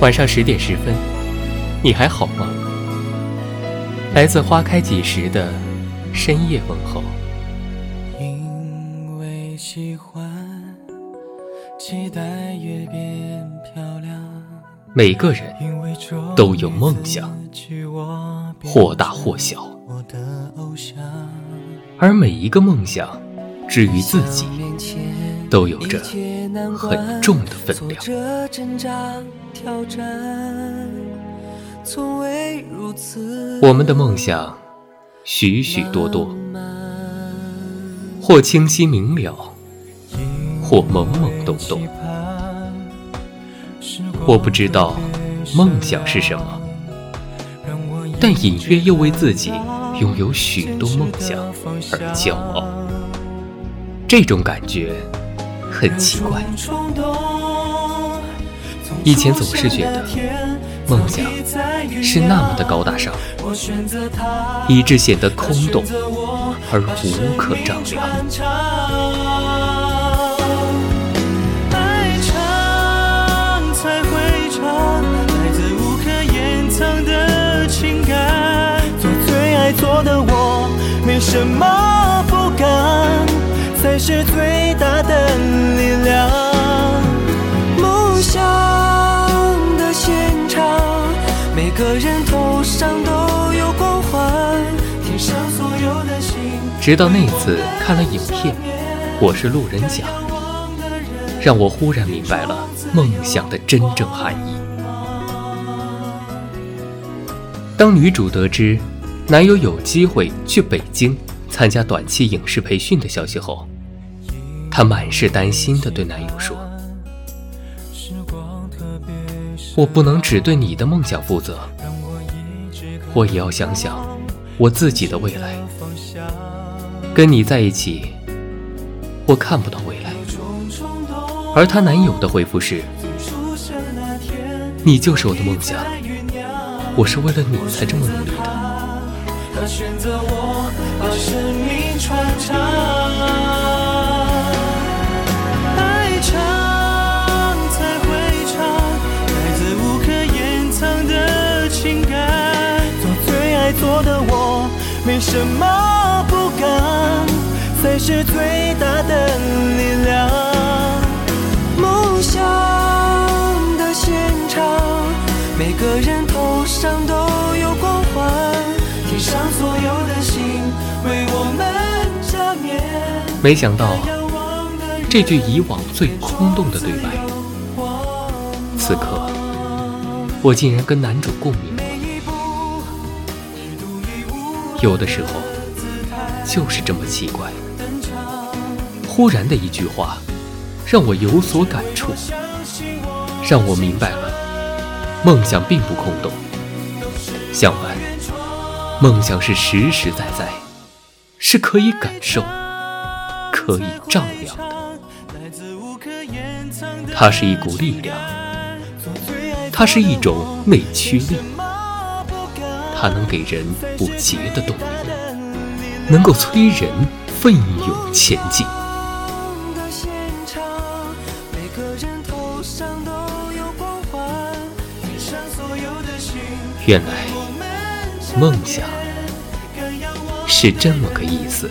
晚上十点十分，你还好吗？来自花开几时的深夜问候。因为喜欢，期待越变漂亮。每个人都有梦想，或大或小，而每一个梦想，至于自己，都有着很重的分量。我们的梦想许许多多，或清晰明了，或懵懵懂懂。我不知道梦想是什么，但隐约又为自己拥有许多梦想而骄傲。这种感觉很奇怪。以前总是觉得梦想是那么的高大上，以致显得空洞而无可丈量。做的我，没什么不敢，才是最个人头上都有光环，天上所有的星。直到那次看了影片《我是路人甲》，让我忽然明白了梦想的真正含义。当女主得知男友有机会去北京参加短期影视培训的消息后，她满是担心地对男友说。我不能只对你的梦想负责，我也要想想我自己的未来。跟你在一起，我看不到未来。而她男友的回复是：“你就是我的梦想，我是为了你才这么努力的。”的我没什么不敢，才是最大的力量。梦想的现场，每个人头上都有光环，天上所有的星为我们加冕。没想到这句以往最空洞的对白，此刻我竟然跟男主共鸣。有的时候就是这么奇怪，忽然的一句话，让我有所感触，让我明白了，梦想并不空洞，相反，梦想是实实在在，是可以感受、可以丈量的，它是一股力量，它是一种内驱力。它能给人不竭的动力，能够催人奋勇前进。原来梦想是这么个意思。